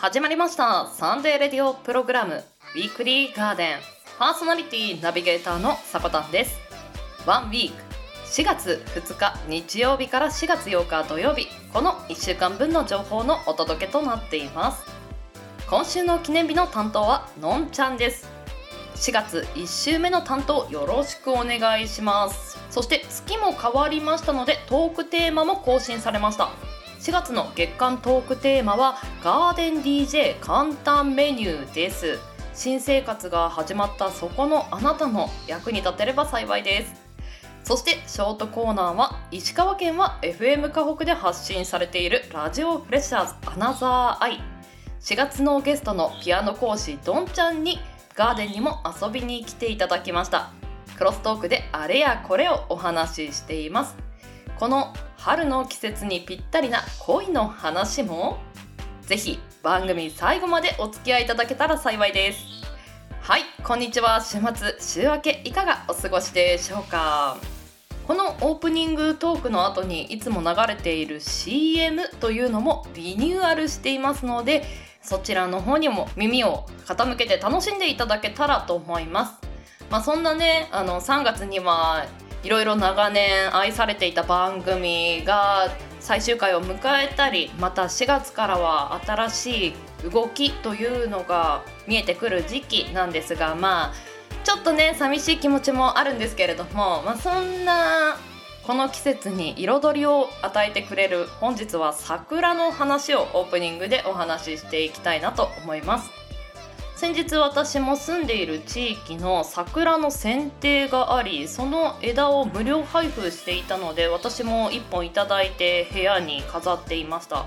始まりました。サンデーレディオプログラム。ウィークリーガーデン。パーソナリティナビゲーターのさこたんです。ワンウィーク。4月2日。日曜日から4月8日土曜日。この1週間分の情報のお届けとなっています。今週の記念日の担当はのんちゃんです。4月1週目の担当よろしくお願いします。そして月も変わりましたのでトークテーマも更新されました。4月の月間トークテーマはガーデン DJ 簡単メニューです。新生活が始まったそこのあなたの役に立てれば幸いです。そしてショートコーナーは石川県は FM 河北で発信されているラジオフレッシャーズアナザーアイ。4月のゲストのピアノ講師どんちゃんにガーデンにも遊びに来ていただきました。クロストークであれやこれをお話ししています。この春の季節にぴったりな恋の話もぜひ番組最後までお付き合いいただけたら幸いです。はいこんにちは。週末週明けいかがお過ごしでしょうか。このオープニングトークの後にいつも流れている CM というのもリニューアルしていますのでそちらの方にも耳を傾けて楽しんでいただけたらと思います。まあ、そんなねあの3月にはいろいろ長年愛されていた番組が最終回を迎えたりまた4月からは新しい動きというのが見えてくる時期なんですがまあちょっとね寂しい気持ちもあるんですけれども、まあ、そんなこの季節に彩りを与えてくれる本日は桜の話をオープニングでお話ししていきたいなと思います。先日私も住んでいる地域の桜の剪定がありその枝を無料配布していたので私も1本いただいて部屋に飾っていました。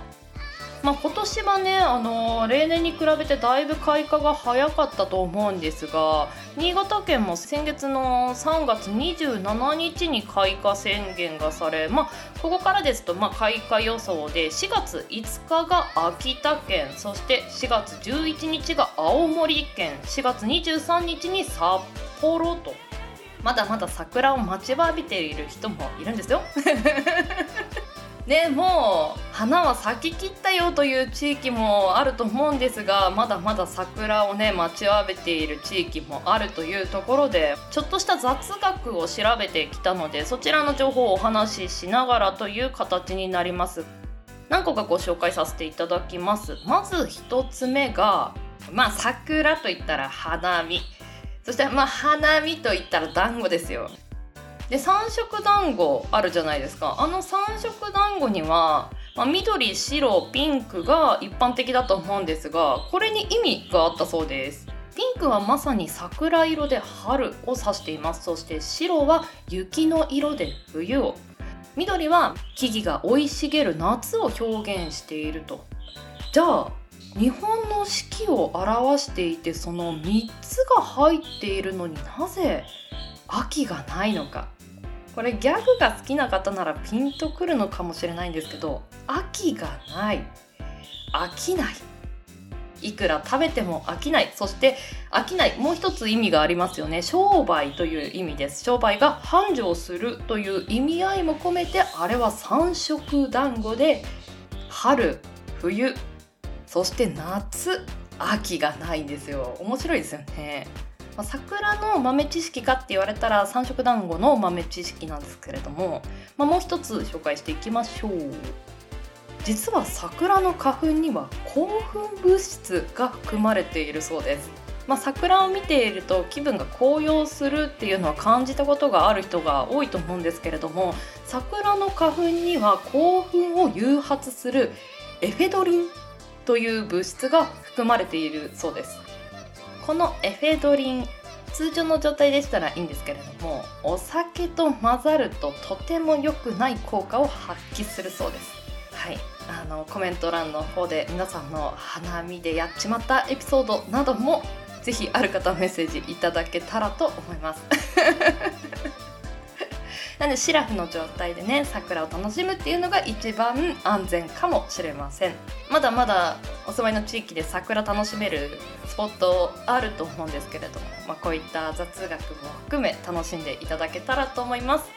まあ、今年はね、あの例年に比べてだいぶ開花が早かったと思うんですが新潟県も先月の3月27日に開花宣言がされ、まあ、ここからですと、ま、開花予想で4月5日が秋田県そして4月11日が青森県4月23日に札幌とまだまだ桜を待ちわびている人もいるんですよ。ねもう花は咲ききったよという地域もあると思うんですがまだまだ桜をね待ちわびている地域もあるというところでちょっとした雑学を調べてきたのでそちらの情報をお話ししながらという形になります。何個かご紹介させていただきます。まず1つ目がまあ桜といったら花見。そしてまあ花見といったら団子ですよ。で三色団子あるじゃないですか。あの三色団子には、まあ、緑白ピンクが一般的だと思うんですがこれに意味があったそうです。ピンクはまさに桜色で春を指しています。そして白は雪の色で冬を。緑は木々が生い茂る夏を表現していると。じゃあ日本の四季を表していてその3つが入っているのになぜ秋がないのか。これギャグが好きな方ならピンとくるのかもしれないんですけど秋がない。飽きない。いくら食べても飽きない。そして飽きない。もう一つ意味がありますよね。商売という意味です。商売が繁盛するという意味合いも込めてあれは三色団子で春冬そして夏。秋がないんですよ。面白いですよね。ま、桜の豆知識かって言われたら三色団子の豆知識なんですけれども、まあ、もう一つ紹介していきましょう。実は桜の花粉には興奮物質が含まれているそうです。まあ、桜を見ていると気分が高揚するっていうのは感じたことがある人が多いと思うんですけれども桜の花粉には興奮を誘発するエフェドリンという物質が含まれているそうです。このエフェドリン通常の状態でしたらいいんですけれどもお酒と混ざるととても良くない効果を発揮するそうです。はい。あのコメント欄の方で皆さんの花見でやっちまったエピソードなどもぜひある方メッセージいただけたらと思います。なのでシラフの状態でね桜を楽しむっていうのが一番安全かもしれません。まだまだお住まいの地域で桜楽しめるスポットあると思うんですけれども、まあ、こういった雑学も含め楽しんでいただけたらと思います。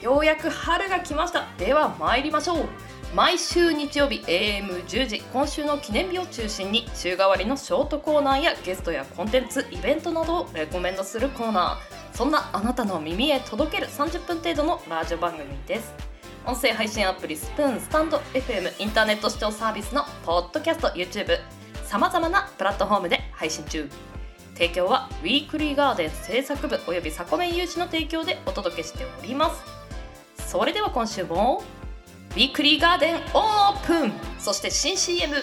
ようやく春が来ました。では参りましょう。毎週日曜日 AM10 時今週の記念日を中心に週替わりのショートコーナーやゲストやコンテンツイベントなどをレコメンドするコーナー。そんなあなたの耳へ届ける30分程度のラジオ番組です。音声配信アプリスプーンスタンド FM インターネット視聴サービスのポッドキャスト YouTube さまざまなプラットフォームで配信中。提供はウィークリーガーデン制作部およびサコメン有志の提供でお届けしております。それでは今週もウィークリーガーデンオープン。そして新 CM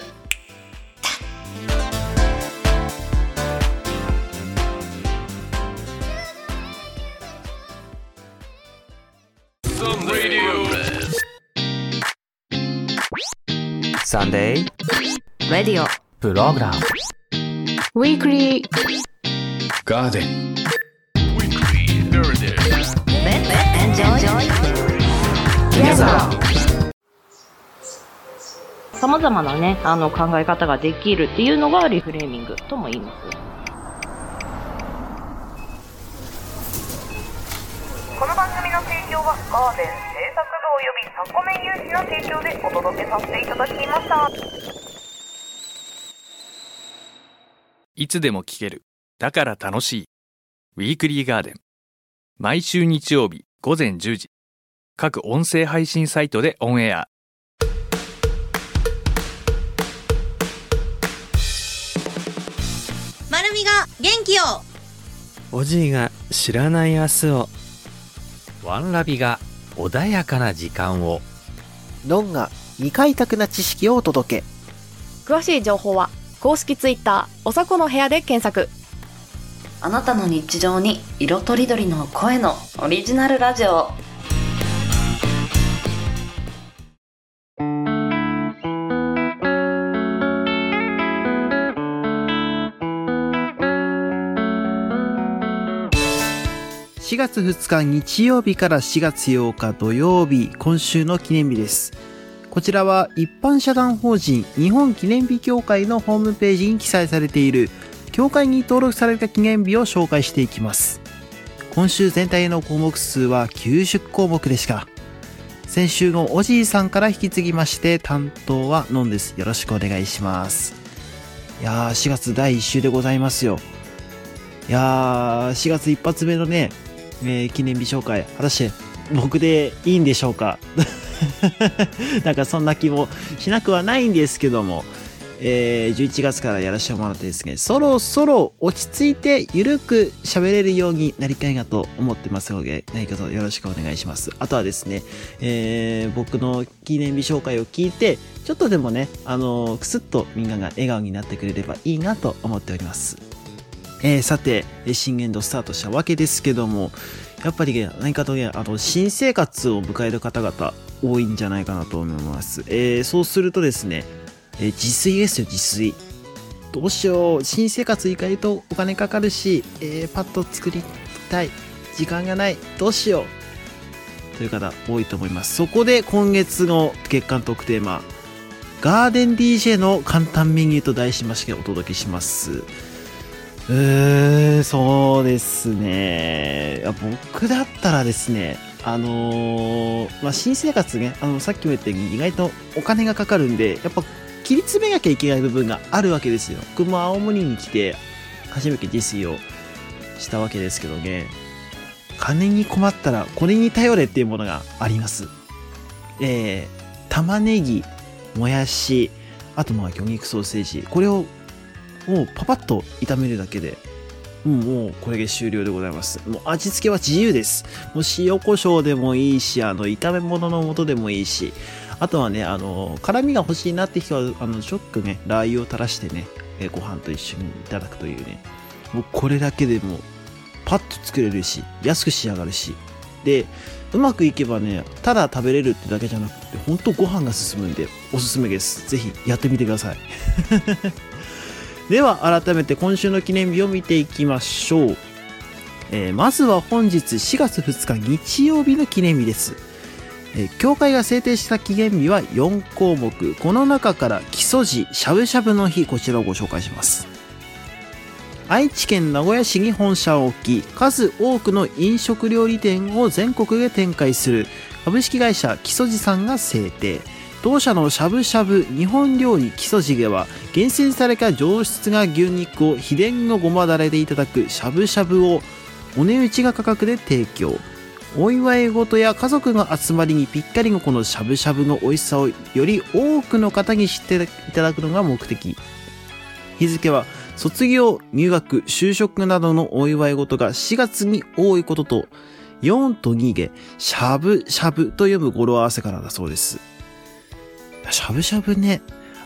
Sunday radio program Weekly Garden Enjoy さまざまなねあの考え方ができるっていうのがリフレーミングとも言いますこの番組の提供はガーデン制作部およびサコメン有志の提供でお届けさせていただきましたいつでも聞ける。だから楽しい。ウィークリーガーデン。毎週日曜日午前10時。各音声配信サイトでオンエア。元気をおじいが知らない明日を。ワンラビが穏やかな時間を。ノンが未開拓な知識をお届け。詳しい情報は公式ツイッターおさこの部屋で検索。あなたの日常に色とりどりの声のオリジナルラジオ4月2日日曜日から4月8日土曜日今週の記念日です。こちらは一般社団法人日本記念日協会のホームページに記載されている協会に登録された記念日を紹介していきます。今週全体の項目数は90項目でした。先週のおじいさんから引き継ぎまして担当はノンです。よろしくお願いします。いやー4月第1週でございますよ。いやー4月一発目のねえー記念日紹介、果たして僕でいいんでしょうか？なんかそんな気もしなくはないんですけども、えー11月からやらせてもらってですね、そろそろ落ち着いてゆるく喋れるようになりたいなと思ってますので、何卒よろしくお願いします。あとはですね、えー僕の記念日紹介を聞いて、ちょっとでもね、あのーくすっとみんなが笑顔になってくれればいいなと思っております。えーさて、新年度スタートしたわけですけども、やっぱり、何かとね、あの、新生活を迎える方々多いんじゃないかなと思います。えーそうするとですね、えー自炊ですよ、自炊。どうしよう、新生活意外とお金かかるし、えーパッと作りたい。時間がない。どうしよう。という方多いと思います。そこで今月の月間トークテーマ、ガーデン DJ の簡単メニューと題しましてお届けします。うーん、そうですね。僕だったらですね、あのーまあ、新生活ね、あの、さっきも言ったように意外とお金がかかるんで、やっぱ切り詰めなきゃいけない部分があるわけですよ。僕も青森に来て、初めて自炊をしたわけですけどね、金に困ったらこれに頼れっていうものがあります。えー、玉ねぎ、もやし、あとまあ魚肉ソーセージ、これをもうパパッと炒めるだけで、うん、もうこれで終了でございます。もう味付けは自由です。もう塩コショウでもいいし、あの、炒め物の素でもいいし、あとはね、あの、辛みが欲しいなって人は、あの、ちょっとね、ラー油を垂らしてね、えご飯と一緒にいただくというね、もうこれだけでも、パッと作れるし、安く仕上がるし、で、うまくいけばね、ただ食べれるってだけじゃなくて、ほんとご飯が進むんで、おすすめです。ぜひやってみてください。では改めて今週の記念日を見ていきましょう、えーまずは本日4月2日日曜日の記念日です、えー教会が制定した記念日は4項目。この中から基礎時しゃぶしゃぶの日こちらをご紹介します。愛知県名古屋市に本社を置き数多くの飲食料理店を全国で展開する株式会社木曽路さんが制定。同社のしゃぶしゃぶ日本料理木曽路では厳選された上質な牛肉を秘伝のごまだれでいただくしゃぶしゃぶをお値打ちが価格で提供お祝い事や家族の集まりにぴったりのこのしゃぶしゃぶの美味しさをより多くの方に知っていただくのが目的。日付は卒業、入学、就職などのお祝い事が4月に多いことと4と2でしゃぶしゃぶと読む語呂合わせからだそうです。しゃぶしゃぶね。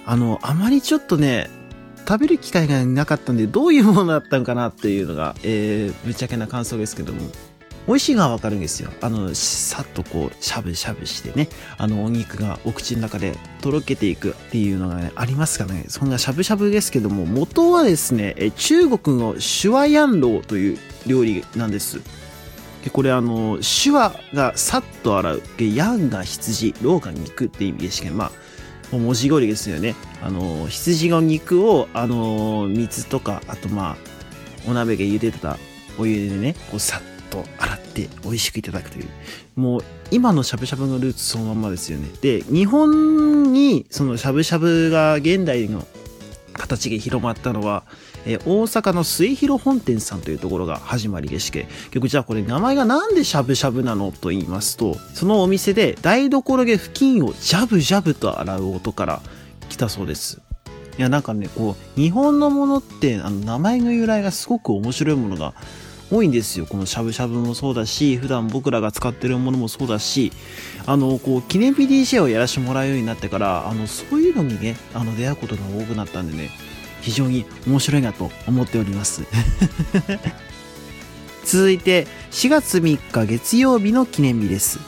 あのあまりちょっとね食べる機会がなかったんでどういうものだったのかなっていうのが、えー、ぶっちゃけな感想ですけども。美味しいのはわかるんですよ。あの、さっとこう、しゃぶしゃぶしてね、あの、お肉がお口の中でとろけていくっていうのがね、ありますかね、そんなしゃぶしゃぶですけども、元はですね、え中国のシュワヤンローという料理なんです。でこれあの、シュワがさっと洗う、でヤンが羊、ローが肉って意味でして、まあ、文字通りですよね。あの、羊の肉を、あの、水とか、あとまあ、お鍋で茹でたお湯でね、こうさっと洗って美味しくいただくという。もう今のしゃぶしゃぶのルーツそのまんまですよね。で、日本にそのしゃぶしゃぶが現代の形で広まったのは、え大阪の末広本店さんというところが始まりでして、結局じゃあこれ名前がなんでしゃぶしゃぶなのと言いますと、そのお店で台所で付近をジャブジャブと洗う音から来たそうです。いやなんかね、こう、日本のものってあの名前の由来がすごく面白いものが多いんですよ。このしゃぶしゃぶもそうだし、普段僕らが使ってるものもそうだし、あの、こう、記念日 DJ をやらせてもらうようになってから、あの、そういうのにね、あの、出会うことが多くなったんでね、非常に面白いなと思っております。続いて、4月3日月曜日の記念日です。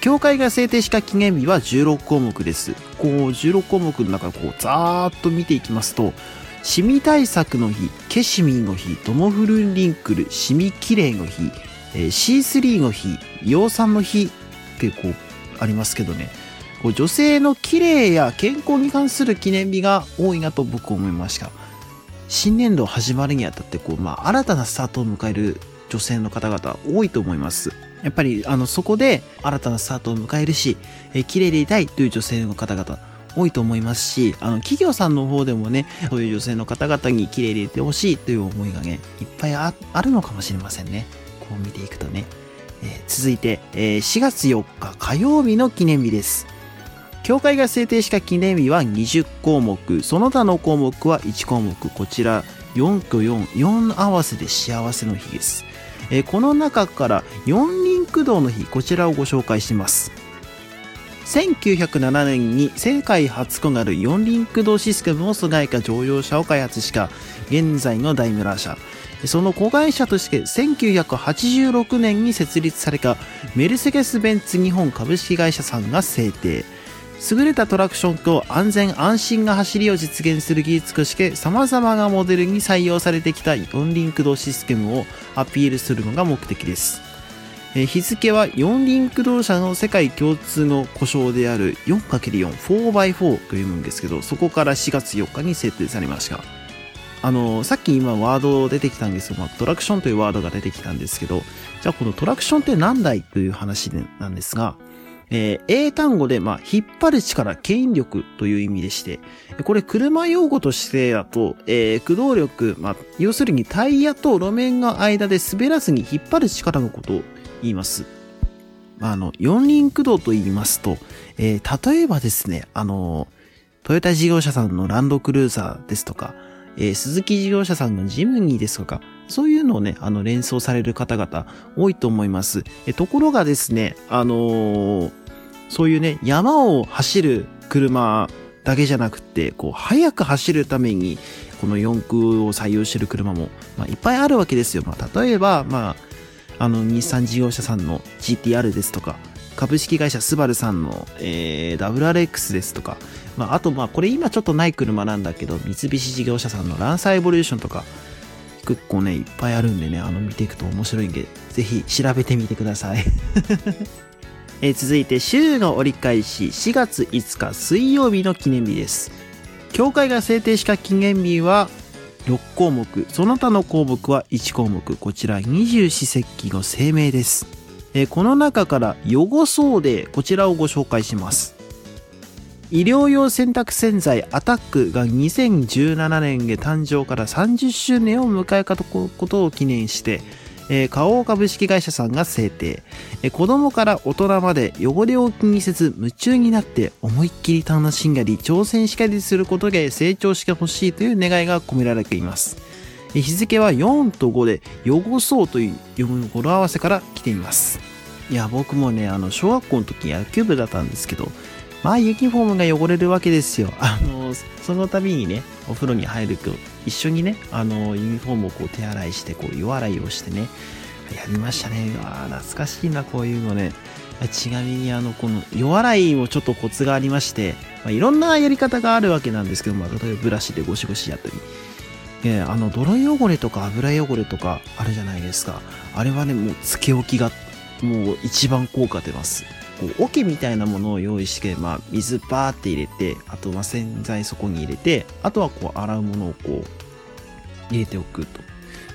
協会が制定した記念日は16項目です。こう、16項目の中、こう、ざーっと見ていきますと、シミ対策の日、ケシミンの日、トモフルンリンクル、シミキレイの日、えー、C3 の日、葉酸の日ってこうありますけどね、こう女性の綺麗や健康に関する記念日が多いなと僕思いました。新年度始まるにあたってこう、まあ、新たなスタートを迎える女性の方々多いと思います。やっぱりあのそこで新たなスタートを迎えるし、え、綺麗でいたいという女性の方々多いと思いますし、あの、企業さんの方でもね、そういう女性の方々に綺麗でいてほしいという思いがね、いっぱいあるのかもしれませんね。こう見ていくとね。えー、続いて、えー、4月4日火曜日の記念日です。協会が制定した記念日は20項目、その他の項目は1項目、こちら4と4、4合わせで幸せの日です。えー、この中から四輪駆動の日、こちらをご紹介します。1907年に世界初となる四輪駆動システムを備えた乗用車を開発した現在のダイムラー社。その子会社として1986年に設立されたメルセデス・ベンツ日本株式会社さんが制定。優れたトラクションと安全安心な走りを実現する技術として様々なモデルに採用されてきた四輪駆動システムをアピールするのが目的です。日付は四輪駆動車の世界共通の故障である 4×4、4x4 と読むんですけど、そこから4月4日に設定されました。あの、さっき今ワード出てきたんですけど、まあ、トラクションというワードが出てきたんですけど、じゃあこのトラクションって何だいという話なんですが、えー、英単語で、まあ、引っ張る力、牽引力という意味でして、これ車用語としてだと、えー、駆動力、まあ、要するにタイヤと路面の間で滑らずに引っ張る力のことを言います。あの、四輪駆動と言いますと、えー、例えばですね、あの、トヨタ事業者さんのランドクルーザーですとか、えー、鈴木事業者さんのジムニーですとか、そういうのをね、あの、連想される方々多いと思います。えところがですね、あのー、そういうね、山を走る車だけじゃなくて、こう、速く走るために、この四駆を採用してる車も、まあ、いっぱいあるわけですよ。まあ、例えば、まあ、あの、日産事業者さんの GTR ですとか、株式会社スバルさんの、えー、WRX ですとか、まあ、あと、まあ、これ今ちょっとない車なんだけど、三菱事業者さんのランサーエボリューションとか、結構ね、いっぱいあるんでね、あの、見ていくと面白いんで、ぜひ調べてみてください。えー、続いて、週の折り返し、4月5日水曜日の記念日です。協会が制定した記念日は、6項目。その他の項目は1項目。こちら二十四節気の声明です、えーこの中から汚そうでこちらをご紹介します。医療用洗濯洗剤アタックが2017年で誕生から30周年を迎えたことを記念して、えー花王株式会社さんが制定、えー子供から大人まで汚れを気にせず夢中になって思いっきり楽しんだり挑戦したりすることで成長してほしいという願いが込められています。えー日付は4と5で汚そうという読む語呂合わせから来ています。いや僕もねあの小学校の時野球部だったんですけどまあユニフォームが汚れるわけですよ。あのその度にねお風呂に入る一緒にねあのユニフォームをこう手洗いしてこう湯洗いをしてねやりましたね。あー懐かしいなこういうのね。ちなみにあのこの湯洗いもちょっとコツがありまして、まあ、いろんなやり方があるわけなんですけど、ま、例えばブラシでゴシゴシやったり。えあの泥汚れとか油汚れとかあるじゃないですか。あれはねもうつけ置きがもう一番効果出ます。こう桶みたいなものを用意して、まあ、水バーって入れてあとは洗剤そこに入れてあとはこう洗うものをこう入れておくと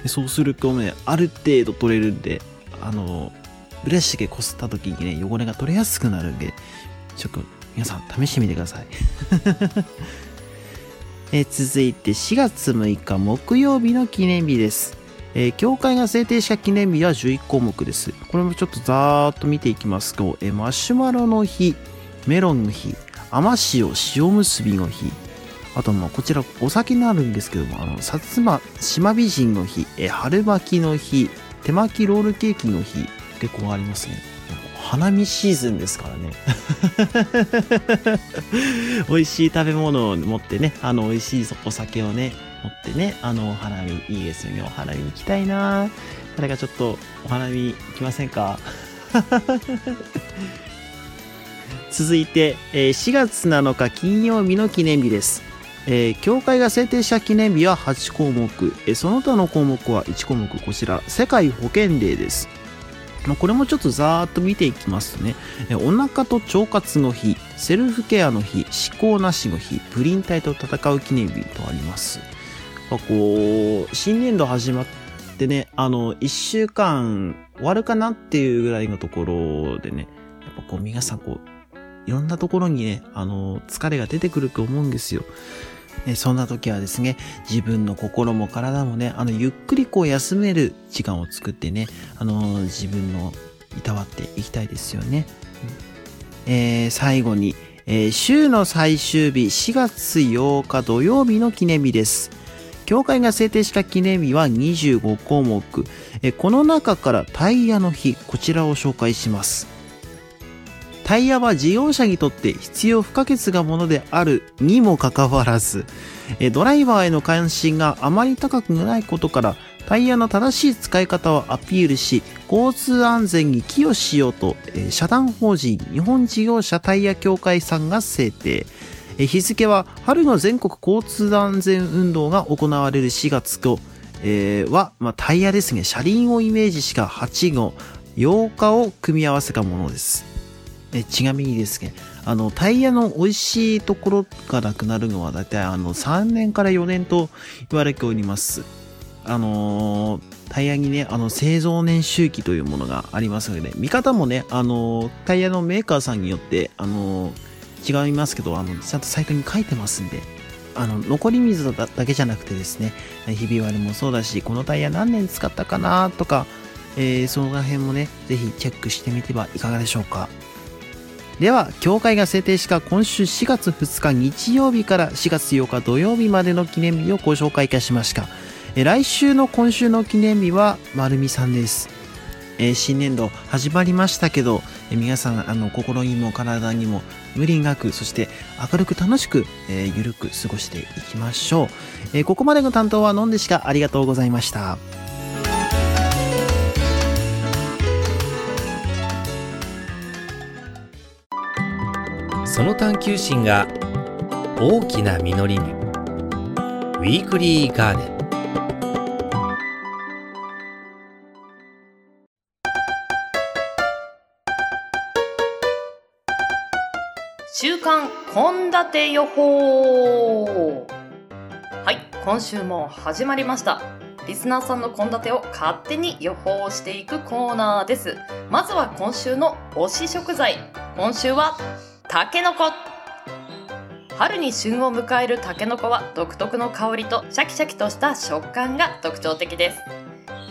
でそうするとねある程度取れるんであのブラシでこすった時にね汚れが取れやすくなるんでちょっと皆さん試してみてください え続いて4月6日木曜日の記念日です。えー教会が制定した記念日は11項目です。これもちょっとざーっと見ていきますと、えーマシュマロの日、メロンの日、甘塩塩結びの日、あとまあこちらお酒になるんですけども、あの、薩摩島美人の日、えー春巻きの日、手巻きロールケーキの日、結構ありますね。花見シーズンですからね。美味しい食べ物を持ってね、あの、美味しいお酒をね、持ってね、あの、お花見、いいですよね。お花見行きたいな誰かちょっと、お花見行きませんか？続いて、え4月7日金曜日の記念日です。えー教会が制定した記念日は8項目、えーその他の項目は1項目、こちら、世界保健デーです。まこれもちょっとざーっと見ていきますとね、えお腹と腸活の日、セルフケアの日、思考なしの日、プリン体と戦う記念日とあります。やっぱこう、新年度始まってね、あの、1週間終わるかなっていうぐらいのところでね、やっぱこう皆さんこう、いろんなところにね、あの、疲れが出てくると思うんですよ。えそんな時はですね、自分の心も体もね、あの、ゆっくりこう休める時間を作ってね、あの、自分のいたわっていきたいですよね。えー最後に、えー週の最終日4月8日土曜日の記念日です。教会が制定した記念日は25項目。えこの中からタイヤの日、こちらを紹介します。タイヤは事業者にとって必要不可欠なものであるにもかかわらず、ドライバーへの関心があまり高くないことから、タイヤの正しい使い方をアピールし、交通安全に寄与しようと、社団法人日本事業者タイヤ協会さんが制定。日付は春の全国交通安全運動が行われる4月と、えーは、まあ、タイヤですね、車輪をイメージした8号、8日を組み合わせたものです。えちなみにですね、あの、タイヤの美味しいところがなくなるのは、だいたいあの、3年から4年と言われております。あのータイヤにね、あの、製造年周期というものがありますので、見方もね、あのータイヤのメーカーさんによって、あのー違いますけど、あの、ちゃんとサイトに書いてますんで、あの、残り水だだけじゃなくてですね、ひび割れもそうだし、このタイヤ何年使ったかなとか、えーその辺もね、ぜひチェックしてみてはいかがでしょうか。では、協会が制定した今週4月2日日曜日から4月8日土曜日までの記念日をご紹介いたしました。え来週の今週の記念日は、丸美さんです。えー新年度始まりましたけど、え皆さん、あの、心にも体にも無理なく、そして明るく楽しく、えーゆるく過ごしていきましょう。えーここまでの担当はのんでしかありがとうございました。その探求心が大きな実りにウィークリーガーデン献立予報。はい今週も始まりました。リスナーさんの献立を勝手に予報していくコーナーです。まずは今週の推し食材。今週はたけのこ春に旬を迎えるたけのこは独特の香りとシャキシャキとした食感が特徴的です。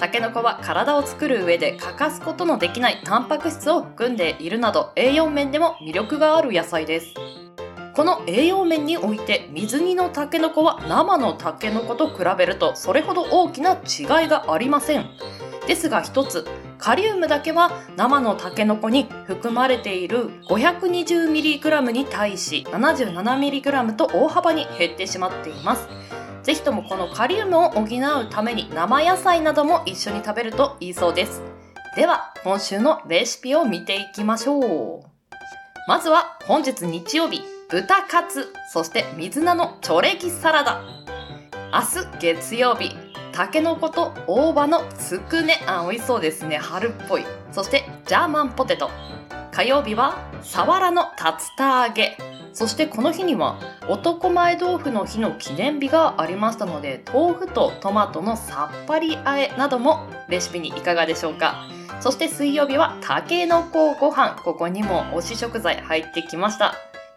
たけのこは体を作る上で欠かすことのできないタンパク質を含んでいるなど栄養面でも魅力がある野菜です。この栄養面において水煮のたけのこは生のたけのこと比べるとそれほど大きな違いがありません。ですが一つカリウムだけは生のタケノコに含まれている 520mg に対し 77mg と大幅に減ってしまっています。ぜひともこのカリウムを補うために生野菜なども一緒に食べるといいそうです。では今週のレシピを見ていきましょう。まずは本日日曜日。豚カツそして水菜のチョレギサラダ。明日月曜日たけのこと大葉のつくねあ美味しそうですね。春っぽい。そしてジャーマンポテト。火曜日はさわらの竜田揚げ。そしてこの日には男前豆腐の日の記念日がありましたので豆腐とトマトのさっぱりあえなどもレシピにいかがでしょうか。そして水曜日はたけのこご飯。ここにも推し食材入ってきました。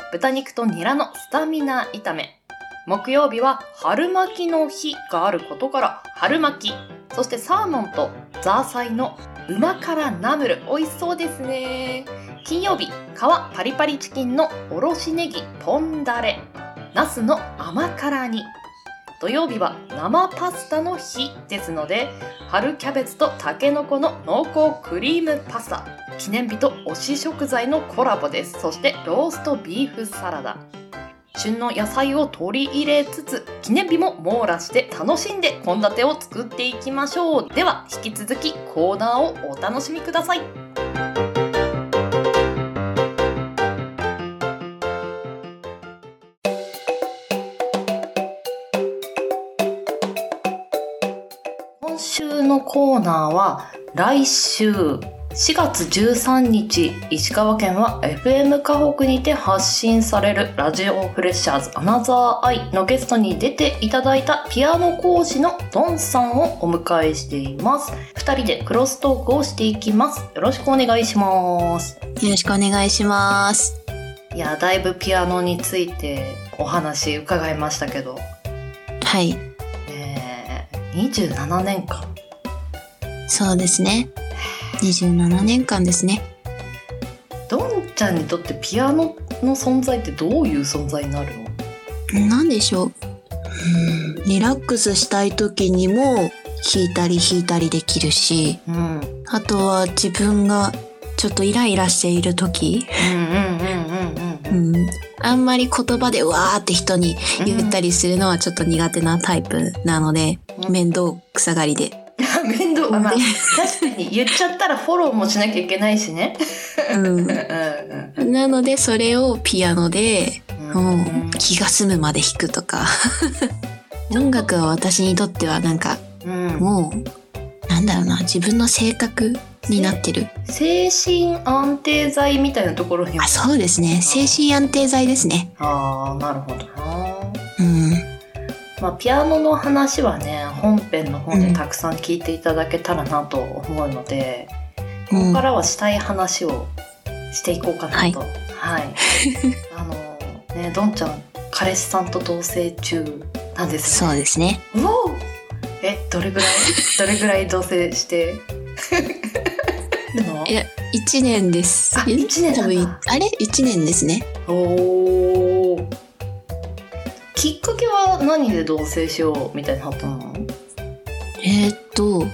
豚肉とニラのスタミナ炒め。木曜日は春巻きの日があることから春巻きそしてサーモンとザーサイの旨辛ナムル。美味しそうですね。金曜日皮パリパリチキンのおろしネギポンダレ。ナスの甘辛煮。土曜日は生パスタの日ですので春キャベツとたけのこの濃厚クリームパスタ記念日と推し食材のコラボです。そしてローストビーフサラダ。旬の野菜を取り入れつつ記念日も網羅して楽しんで献立を作っていきましょう。では引き続きコーナーをお楽しみください。コーナーは来週4月13日石川県は FM 河北にて発信されるラジオフレッシャーズアナザーアイのゲストに出ていただいたピアノ講師のドンさんをお迎えしています。2人でクロストークをしていきます。よろしくお願いします。よろしくお願いします。いやだいぶピアノについてお話伺いましたけど。はい、えー、27年間そうですね。27年間ですね。ドンちゃんにとってピアノの存在ってどういう存在になるの？なんでしょう。うんリラックスしたい時にも弾いたり弾いたりできるし、うんうんあとは自分がちょっとイライラしている時、うんうんうんうんうん、あんまり言葉でわーって人に言ったりするのはちょっと苦手なタイプなので、うん面倒くさがりで。まあ、確かに言っちゃったらフォローもしなきゃいけないしね。うん。なのでそれをピアノで、うもう気が済むまで弾くとか。音楽は私にとってはなんかうん。もうなんだろうな自分の性格になってる。精神安定剤みたいなところにあそうですね。精神安定剤ですね。あーなるほどな。うんまあ、ピアノの話はね本編の方でたくさん聞いていただけたらなと思うので、ここからはしたい話をしていこうかなと。はい。あのねどんちゃん彼氏さんと同棲中なんですよね。そうですね。うおえどれぐらい？どれぐらい同棲して？いや1年です。あ一年あれ？1年ですね。おおきっかけは何で同棲しようみたいになったの？えー、っとうん。で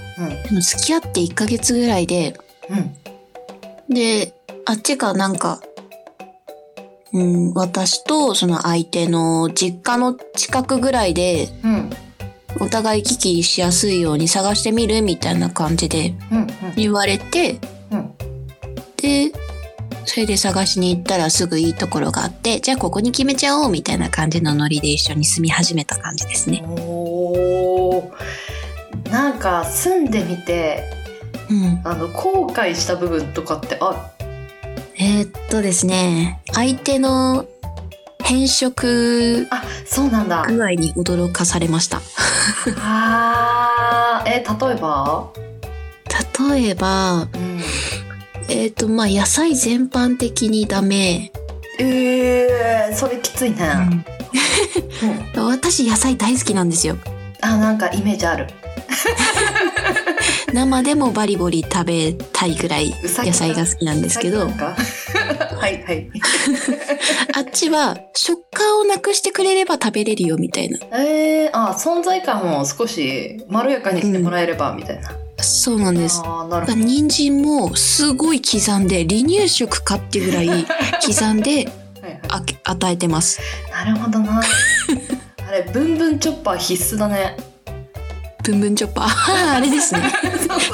も付き合って1ヶ月ぐらいでうん。であっちがなんかうん、私とその相手の実家の近くぐらいでうん。お互い行き来しやすいように探してみるみたいな感じでうん。言われてうん。でそれで探しに行ったらすぐいいところがあってじゃあここに決めちゃおうみたいな感じのノリで一緒に住み始めた感じですね。おーなんか住んでみてうん、あの後悔した部分とかってあえーっとですね相手の変色そうなんだ。具合に驚かされました。あー、え、例えば？例えば、うん。えっ、と、まあ、野菜全般的にダメ。えー、それきついね。うん私、野菜大好きなんですよ。あ、なんかイメージある。生でもバリバリ食べたいぐらい野菜が好きなんですけど はいはい。あっちは食感をなくしてくれれば食べれるよみたいな。えー、あ、存在感を少しまろやかにしてもらえれば、みたいな。そうなんです。人参もすごい刻んで離乳食かってぐらい刻んで はい与えてます。なるほどな。あれ、ブンブンチョッパー必須だね。ブンブンチョッパー？あれですね。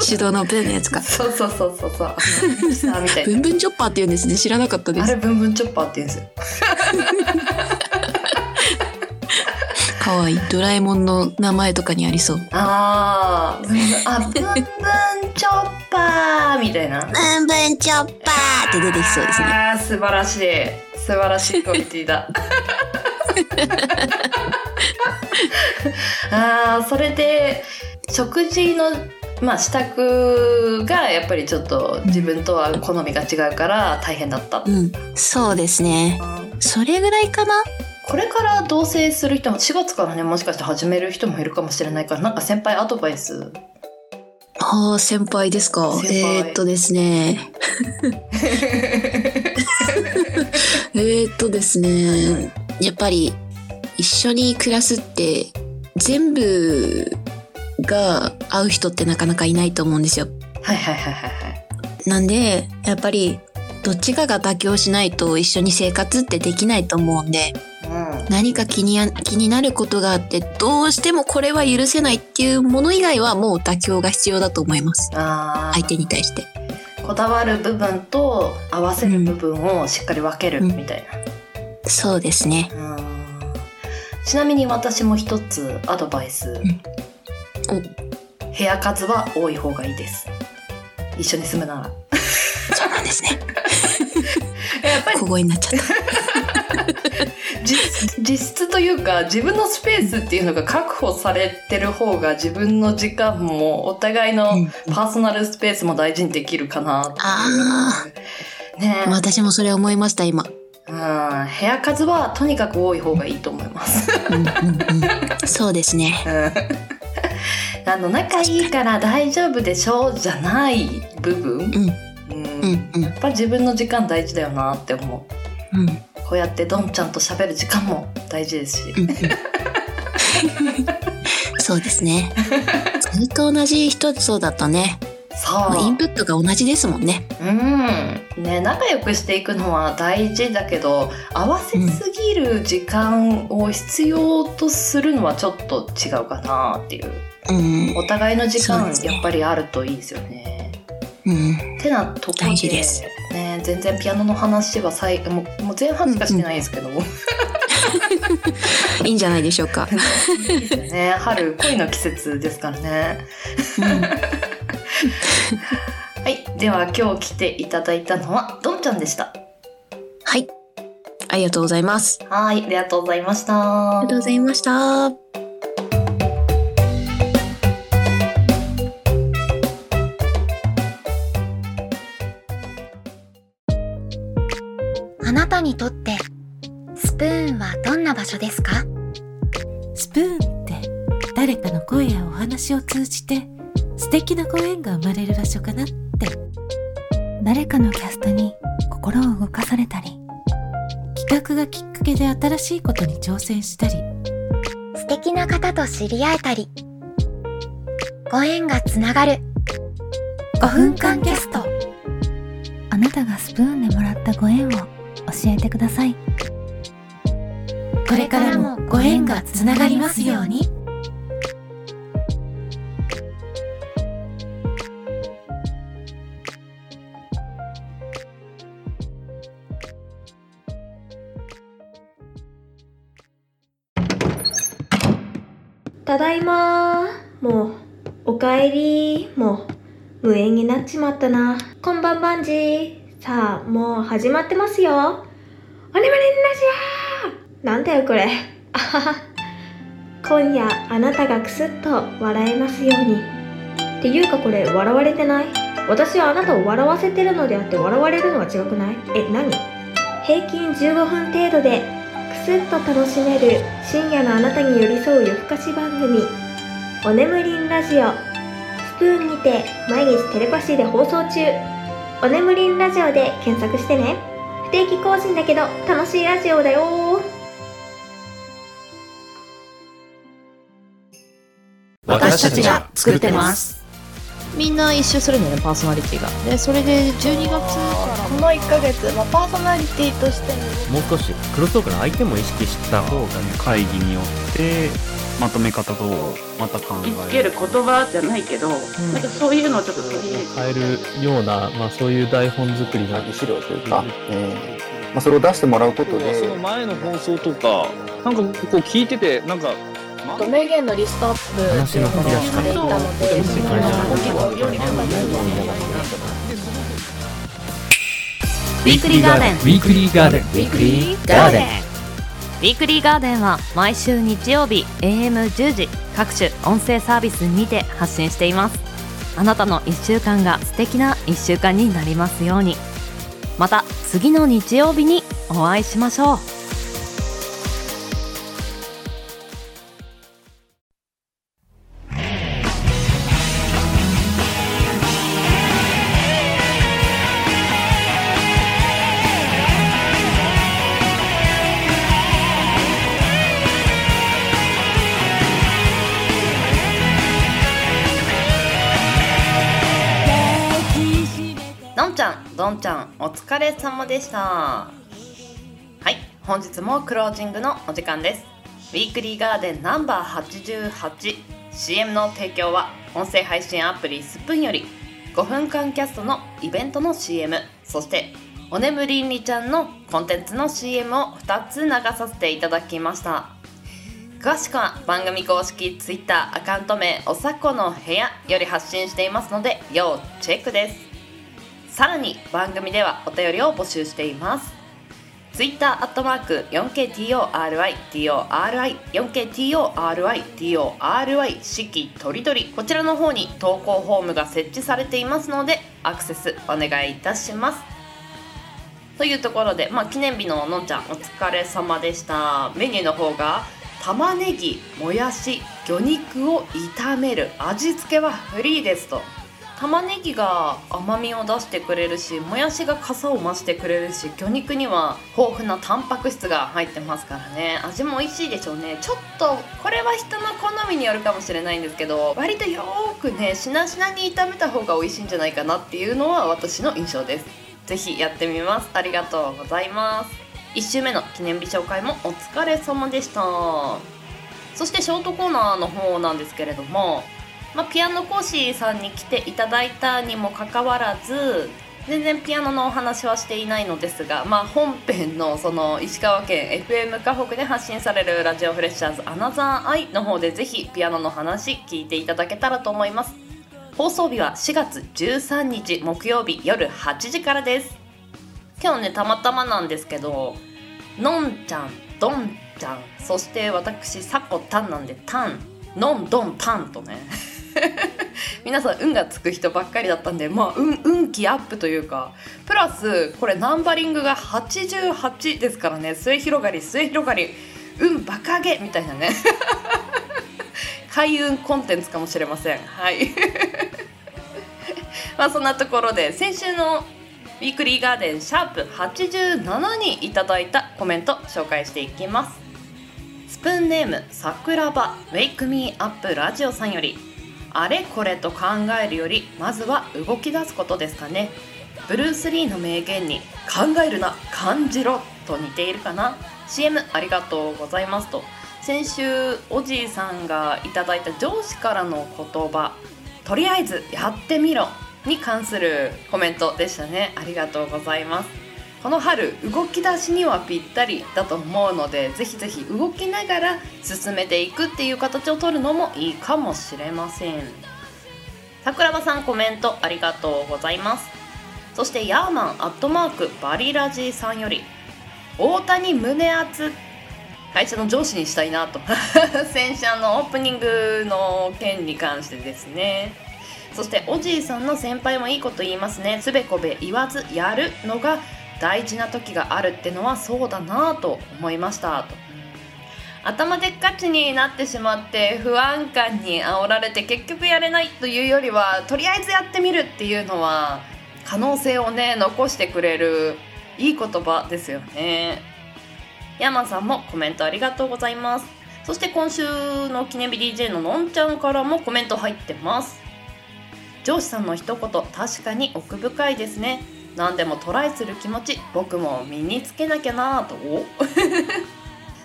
手動のブンのやつか。そうそうそうそうそう。ブンブンチョッパーって言うんですね。知らなかったです。あれ、ブンブンチョッパーって言うんですよ。かわいい。ドラえもんの名前とかにありそう。あー、ブンブン、あ、ブンブンチョッパーみたいな。ブンブンチョッパーって出てきそうですね。あー、素晴らしい。素晴らしいクオリティだ。あー、それで、食事の、まあ、支度がやっぱりちょっと自分とは好みが違うから大変だった。うん。そうですね。それぐらいかなこれから同棲する人も4月からねもしかして始める人もいるかもしれないからなんか先輩アドバイスああ、先輩ですか。えー、っとですね。えーっとですね。やっぱり、一緒に暮らすって、全部が合う人ってなかなかいないと思うんですよ。はいはいはいはいはいなんで、やっぱり、どっちかが妥協しないと一緒に生活ってできないと思うんで、うん何か気にや気になることがあって、どうしてもこれは許せないっていうもの以外はもう妥協が必要だと思います。あ相手に対して。ーこだわる部分と合わせる部分をしっかり分けるうんみたいそうですね。な、うんちなみに私も一つアドバイス、お部屋数は多い方がいいです一緒に住むならそうなんですね。やっぱり小声になっちゃった。実 実質というか自分のスペースっていうのが確保されてる方が自分の時間もお互いのうんパーソナルスペースも大事にできるかなっていうあね私もそれ思いました、今。うん、部屋数はとにかく多い方がいいと思います。うんうんうん。そうですね。うんあの仲いいから大丈夫でしょうじゃない部分、うんうんやっぱ自分の時間大事だよなって思う。うん。こうやってどんちゃんと喋る時間も大事ですし。うんうんそうですね。ずっと同じ人とだとね、そう。インプットが同じですもんね。うん。ね、仲良くしていくのは大事だけど、合わせすぎる時間を必要とするのはちょっと違うかなっていう。うん。お互いの時間ねやっぱりあるといいですよね。うん。てなところでですね、全然ピアノの話はさいもうもう前半しかしてないですけど、いいんじゃないでしょうか。いいですよね春恋の季節ですからね。うん。はい、では今日来ていただいたのはどんちゃんでした。はい。ありがとうございます。はい、ありがとうございました。ありがとうございました。あなたにとってスプーンはどんな場所ですか？スプーンって誰かの声やお話を通じて素敵なご縁が生まれる場所かなって。誰かのキャストに心を動かされたり企画がきっかけで新しいことに挑戦したり。素敵な方と知り合えたり。ご縁がつながる。5分間キャスト。あなたがスプーンでもらったご縁を教えてくださいこれからもご縁がつながりますようにただいまもう、おかえりもう、無縁になっちまったな。こんばんバンジー。さあ、もう始まってますよ。おねまねんなじゃーなんだよこれ。あはは。今夜あなたがクスッと笑えますように。っていうかこれ笑われてない？私はあなたを笑わせてるのであって笑われるのが違くない？え何？平均15分程度でクスッと楽しめる深夜のあなたに寄り添う夜更かし番組「おねむりんラジオ」スプーンにて毎日テレパシーで放送中。おねむりんラジオで検索してね。不定期更新だけど楽しいラジオだよ私たちが作ってます。みんな一周するんだよねパーソナリティが。でそれで12月からこの1ヶ月、まあ、パーソナリティとして。もう少しクロストークの相手も意識した方がね会議によってまとめ方とまた考え言いつける言葉じゃないけど、なんかそういうのをちょっと取り入れて。変えるような、まあ、そういう台本作りの資料というか、えー。まあ、それを出してもらうことで。その前の放送とかなんかこう聞いててなんか名言のリストアップ話の振り出ししていたのでとても世界中のWeekly Garden。Weekly Garden。Weekly Garden Weekly Garden は毎週日曜日 AM10 時各種音声サービスにて発信しています。あなたの1週間が素敵な1週間になりますように。また次の日曜日にお会いしましょう。れ様でした。はい、本日もクロージングのお時間です。ウィークリーガーデンナンバー 88CM の提供は音声配信アプリスプーンより5分間キャストのイベントの CM そしておねむりんりちゃんのコンテンツの CM を2つ流させていただきました詳しくは番組公式 Twitter アカウント名おさこの部屋より発信していますので要チェックですさらに番組ではお便りを募集しています。ツイッターアットマーク 4KTORI-TORI4KTORI-TORI 四季とりどりこちらの方に投稿フォームが設置されていますのでアクセスお願いいたします。というところで、まあ、記念日ののんちゃんお疲れ様でした。メニューの方が玉ねぎ、もやし、魚肉を炒める味付けはフリーですと。玉ねぎが甘みを出してくれるしもやしが傘を増してくれるし魚肉には豊富なタンパク質が入ってますからね。味も美味しいでしょうね。ちょっとこれは人の好みによるかもしれないんですけど割とよーくねしなしなに炒めた方が美味しいんじゃないかなっていうのは私の印象です。ぜひやってみます。ありがとうございます。1週目の記念日紹介もお疲れ様でした。そしてショートコーナーの方なんですけれどもまあ、ピアノ講師さんに来ていただいたにもかかわらず全然ピアノのお話はしていないのですが、まあ、本編のその石川県 FM 河北で発信されるラジオフレッシャーズアナザーアイの方でぜひピアノの話聞いていただけたらと思います。放送日は4月13日木曜日夜8時からです。今日ねたまたまなんですけどのんちゃんどんちゃんそして私さこたんなんでたんのんどんたんとね。皆さん運がつく人ばっかりだったんでまあ運運気アップというかプラスこれナンバリングが88ですからね。末広がり末広がり。運バカげみたいなね。開運コンテンツかもしれません。はい。まあそんなところで先週のウィークリーガーデンシャープ87にいただいたコメント紹介していきます。スプーンネーム桜庭ウェイクミーアップラジオさんよりあれこれと考えるよりまずは動き出すことですかね。ブルース・リーの名言に「考えるな感じろ」と似ているかな。CM ありがとうございますと。先週おじいさんがいただいた上司からの言葉「とりあえずやってみろ」に関するコメントでしたね。ありがとうございます。この春動き出しにはぴったりだと思うのでぜひぜひ動きながら進めていくっていう形を取るのもいいかもしれません。桜庭さんコメントありがとうございます。そしてヤーマンアットマークバリラジーさんより大谷胸熱会社の上司にしたいなと。先週のオープニングの件に関してですね。そしておじいさんの先輩もいいこと言いますね。つべこべ言わずやるのが大事な時があるってのはそうだなと思いました。と頭でっかちになってしまって不安感に煽られて結局やれないというよりはとりあえずやってみるっていうのは可能性をね残してくれるいい言葉ですよね。山さんもコメントありがとうございます。そして今週の記念日 DJ ののんちゃんからもコメント入ってます。上司さんの一言確かに奥深いですね。何でもトライする気持ち僕も身につけなきゃなぁと。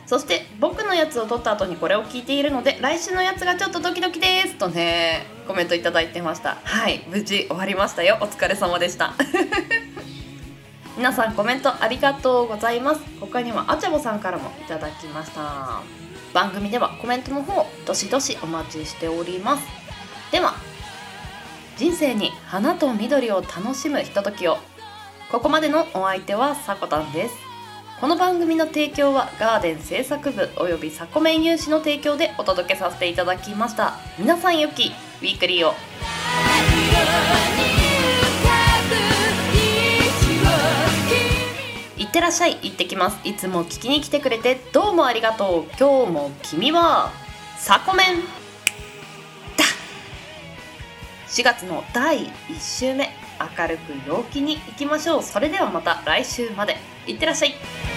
そして僕のやつを撮った後にこれを聞いているので来週のやつがちょっとドキドキですとねコメントいただいてました。はい無事終わりましたよ。お疲れ様でした。皆さんコメントありがとうございます。他にはあちゃぼさんからもいただきました。番組ではコメントの方どしどしお待ちしております。では人生に花と緑を楽しむひとときを。ここまでのお相手はさこたんです。この番組の提供はガーデン製作部およびサコメン有志の提供でお届けさせていただきました。皆さんよきウィークリーを。いってらっしゃい行ってきます。いつも聞きに来てくれてどうもありがとう。今日も君はサコメンだ。4月の第1週目。明るく陽気にいきましょう。それではまた来週まで。いってらっしゃい。